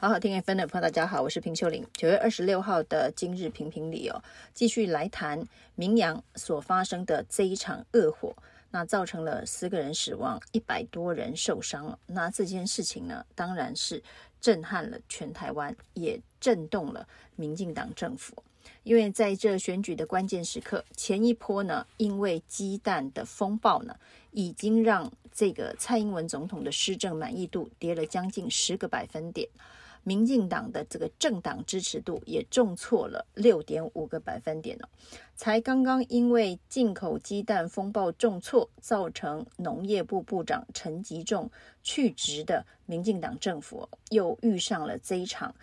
好好听 FM 的朋友，大家好，我是平秀琳。九月二十六号的今日评评理哦，继续来谈明阳所发生的这一场恶火，那造成了四个人死亡，一百多人受伤。那这件事情呢，当然是震撼了全台湾，也震动了民进党政府。因为在这选举的关键时刻，前一波呢，因为鸡蛋的风暴呢，已经让这个蔡英文总统的施政满意度跌了将近十个百分点。民进党的这个政党支持度也重挫了六点五个百分点了。才刚刚因为进口鸡蛋风暴重挫，造成农业部部长陈吉仲去职的民进党政府，又遇上了这一场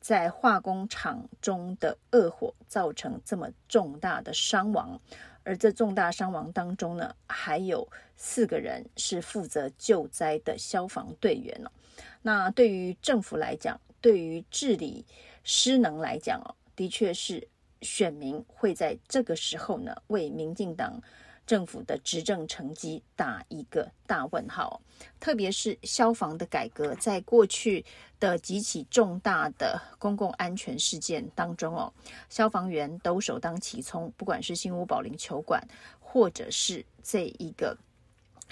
在化工厂中的恶火，造成这么重大的伤亡。而这重大伤亡当中呢，还有四个人是负责救灾的消防队员了。那对于政府来讲，对于治理失能来讲哦，的确是选民会在这个时候呢，为民进党政府的执政成绩打一个大问号。特别是消防的改革，在过去的几起重大的公共安全事件当中哦，消防员都首当其冲，不管是新屋保龄球馆，或者是这一个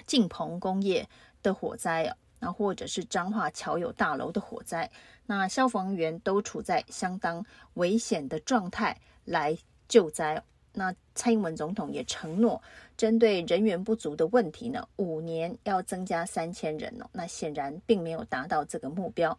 敬鹏工业的火灾啊。那或者是彰化桥友大楼的火灾，那消防员都处在相当危险的状态来救灾。那蔡英文总统也承诺，针对人员不足的问题呢，五年要增加三千人哦。那显然并没有达到这个目标，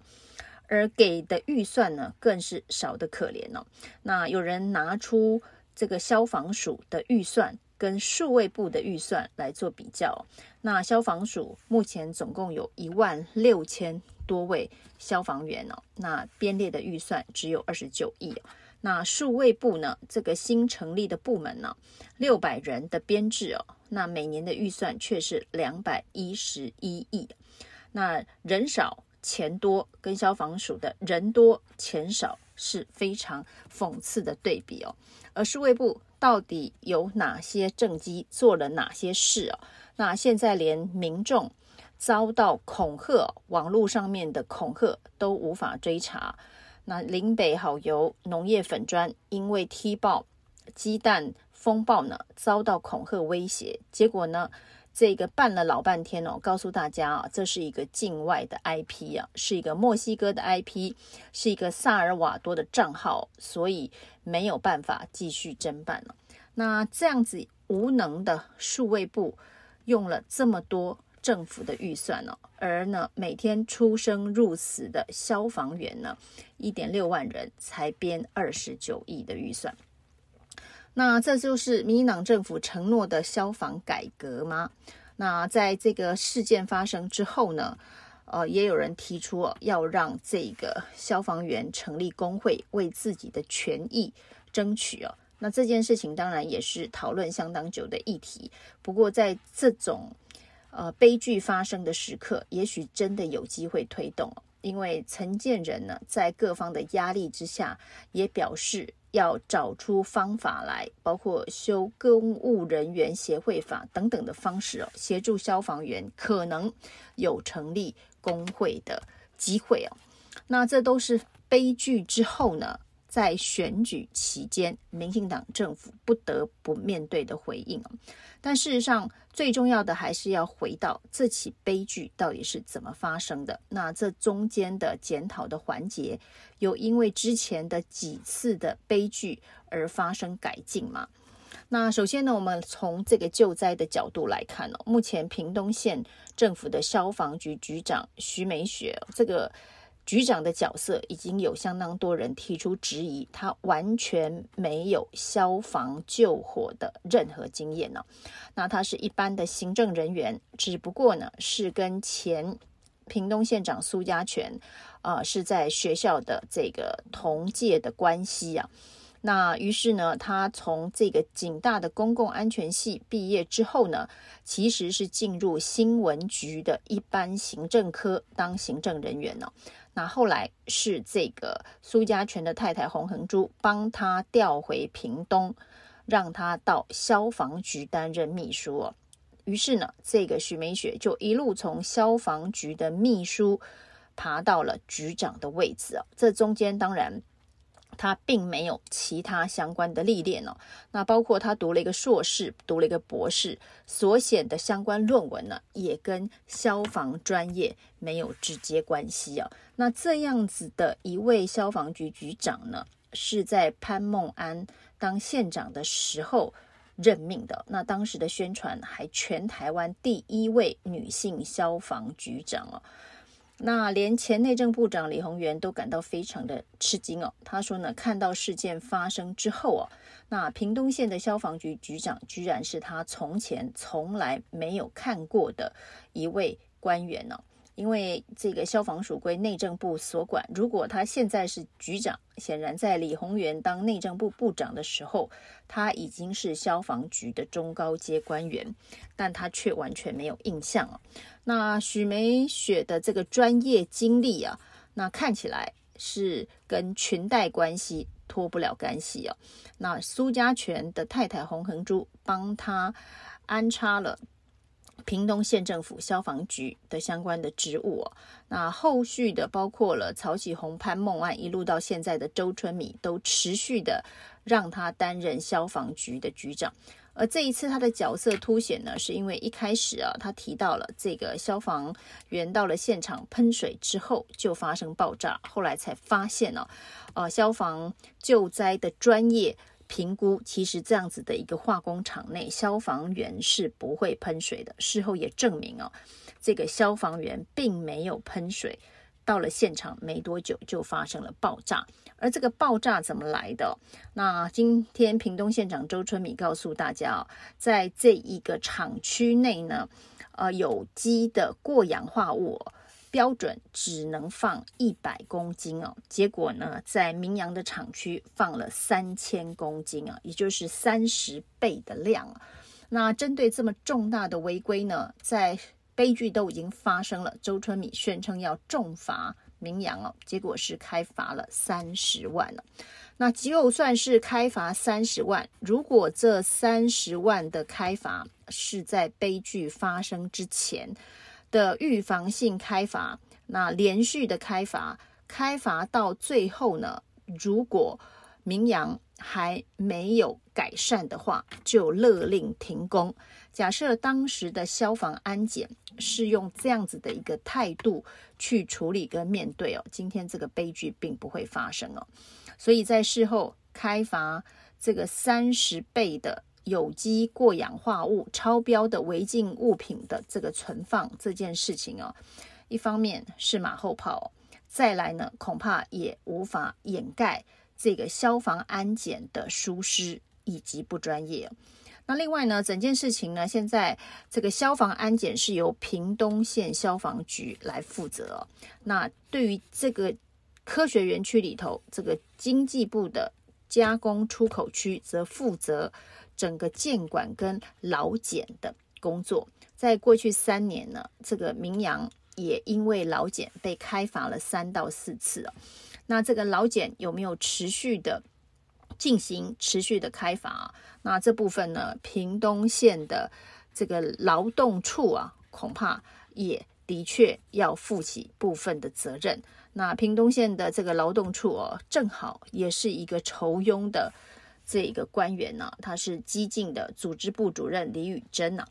而给的预算呢，更是少得可怜哦。那有人拿出这个消防署的预算。跟数位部的预算来做比较，那消防署目前总共有一万六千多位消防员哦，那编列的预算只有二十九亿。那数位部呢，这个新成立的部门呢，六百人的编制哦，那每年的预算却是两百一十一亿。那人少钱多，跟消防署的人多钱少是非常讽刺的对比哦。而数位部。到底有哪些政绩，做了哪些事啊？那现在连民众遭到恐吓，网络上面的恐吓都无法追查。那林北好油农业粉专因为踢爆鸡蛋风暴呢，遭到恐吓威胁，结果呢，这个办了老半天哦，告诉大家啊，这是一个境外的 IP 啊，是一个墨西哥的 IP，是一个萨尔瓦多的账号，所以没有办法继续侦办了。那这样子无能的数位部用了这么多政府的预算呢，而呢每天出生入死的消防员呢，一点六万人才编二十九亿的预算。那这就是民进党政府承诺的消防改革吗？那在这个事件发生之后呢，呃，也有人提出要让这个消防员成立工会，为自己的权益争取哦。那这件事情当然也是讨论相当久的议题。不过在这种呃悲剧发生的时刻，也许真的有机会推动，因为陈建仁呢，在各方的压力之下，也表示。要找出方法来，包括修公务人员协会法等等的方式哦，协助消防员可能有成立工会的机会哦。那这都是悲剧之后呢，在选举期间，民进党政府不得不面对的回应。但事实上，最重要的还是要回到这起悲剧到底是怎么发生的。那这中间的检讨的环节，有因为之前的几次的悲剧而发生改进吗？那首先呢，我们从这个救灾的角度来看哦，目前屏东县政府的消防局局长徐美雪这个。局长的角色已经有相当多人提出质疑，他完全没有消防救火的任何经验呢。那他是一般的行政人员，只不过呢是跟前屏东县长苏家全，呃，是在学校的这个同届的关系啊。那于是呢，他从这个警大的公共安全系毕业之后呢，其实是进入新闻局的一般行政科当行政人员呢。那后来是这个苏家全的太太洪恒珠帮他调回屏东，让他到消防局担任秘书哦。于是呢，这个徐美雪就一路从消防局的秘书爬到了局长的位置哦。这中间当然。他并没有其他相关的历练哦，那包括他读了一个硕士，读了一个博士，所写的相关论文呢，也跟消防专业没有直接关系哦。那这样子的一位消防局局长呢，是在潘孟安当县长的时候任命的。那当时的宣传还全台湾第一位女性消防局长哦。那连前内政部长李鸿源都感到非常的吃惊哦。他说呢，看到事件发生之后哦，那屏东县的消防局局长居然是他从前从来没有看过的一位官员呢。因为这个消防署归内政部所管，如果他现在是局长，显然在李鸿源当内政部部长的时候，他已经是消防局的中高阶官员，但他却完全没有印象啊。那许梅雪的这个专业经历啊，那看起来是跟裙带关系脱不了干系啊。那苏家全的太太洪恒珠帮他安插了。屏东县政府消防局的相关的职务哦，那后续的包括了曹启宏、潘孟安，一路到现在的周春米，都持续的让他担任消防局的局长。而这一次他的角色凸显呢，是因为一开始啊，他提到了这个消防员到了现场喷水之后就发生爆炸，后来才发现呢，呃，消防救灾的专业。评估其实这样子的一个化工厂内，消防员是不会喷水的。事后也证明哦，这个消防员并没有喷水，到了现场没多久就发生了爆炸。而这个爆炸怎么来的？那今天屏东县长周春米告诉大家哦，在这一个厂区内呢，呃，有机的过氧化物。标准只能放一百公斤哦，结果呢，在明阳的厂区放了三千公斤啊，也就是三十倍的量啊。那针对这么重大的违规呢，在悲剧都已经发生了，周春米宣称要重罚明阳哦，结果是开罚了三十万了。那就算是开罚三十万，如果这三十万的开罚是在悲剧发生之前。的预防性开罚，那连续的开罚，开罚到最后呢，如果明阳还没有改善的话，就勒令停工。假设当时的消防安检是用这样子的一个态度去处理跟面对哦，今天这个悲剧并不会发生哦。所以在事后开罚这个三十倍的。有机过氧化物超标的违禁物品的这个存放这件事情哦，一方面是马后炮，再来呢，恐怕也无法掩盖这个消防安检的疏失以及不专业。那另外呢，整件事情呢，现在这个消防安检是由屏东县消防局来负责。那对于这个科学园区里头这个经济部的加工出口区，则负责。整个建管跟劳检的工作，在过去三年呢，这个明阳也因为劳检被开罚了三到四次哦。那这个劳检有没有持续的进行、持续的开罚？那这部分呢，屏东县的这个劳动处啊，恐怕也的确要负起部分的责任。那屏东县的这个劳动处哦，正好也是一个酬庸的。这一个官员呢，他是基进的组织部主任李宇珍呐。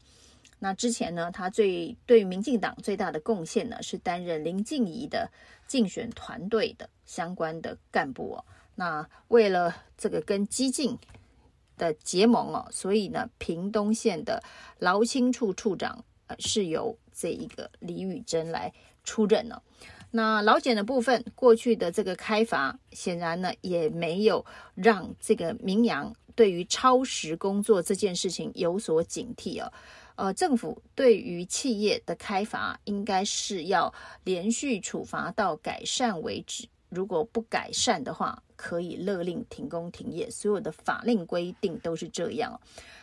那之前呢，他最对民进党最大的贡献呢，是担任林静怡的竞选团队的相关的干部哦。那为了这个跟基进的结盟哦，所以呢，屏东县的劳青处处长呃是由这一个李宇珍来出任了。那劳检的部分，过去的这个开罚，显然呢也没有让这个明阳对于超时工作这件事情有所警惕哦。呃，政府对于企业的开罚，应该是要连续处罚到改善为止。如果不改善的话，可以勒令停工停业。所有的法令规定都是这样。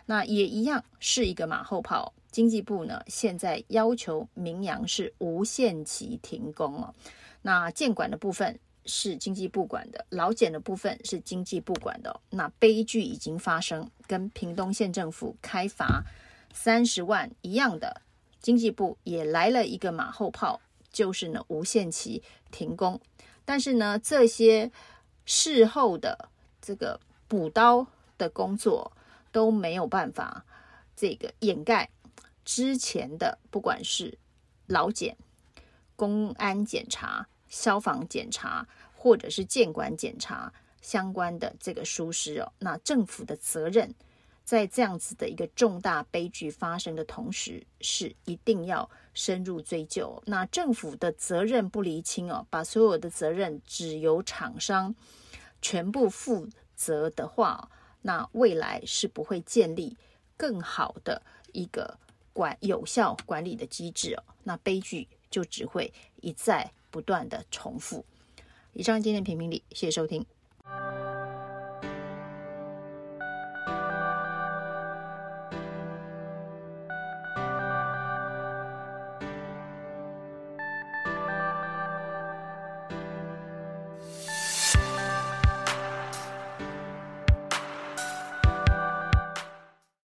那也一样是一个马后炮。经济部呢，现在要求明阳是无限期停工哦。那建管的部分是经济部管的，劳检的部分是经济部管的哦。那悲剧已经发生，跟屏东县政府开罚三十万一样的，经济部也来了一个马后炮，就是呢无限期停工。但是呢，这些事后的这个补刀的工作都没有办法这个掩盖之前的，不管是劳检、公安检查、消防检查，或者是建管检查相关的这个疏失哦。那政府的责任，在这样子的一个重大悲剧发生的同时，是一定要深入追究。那政府的责任不厘清哦，把所有的责任只由厂商全部负责的话，那未来是不会建立更好的一个管有效管理的机制哦。那悲剧就只会一再不断的重复。以上今天评评理，谢谢收听。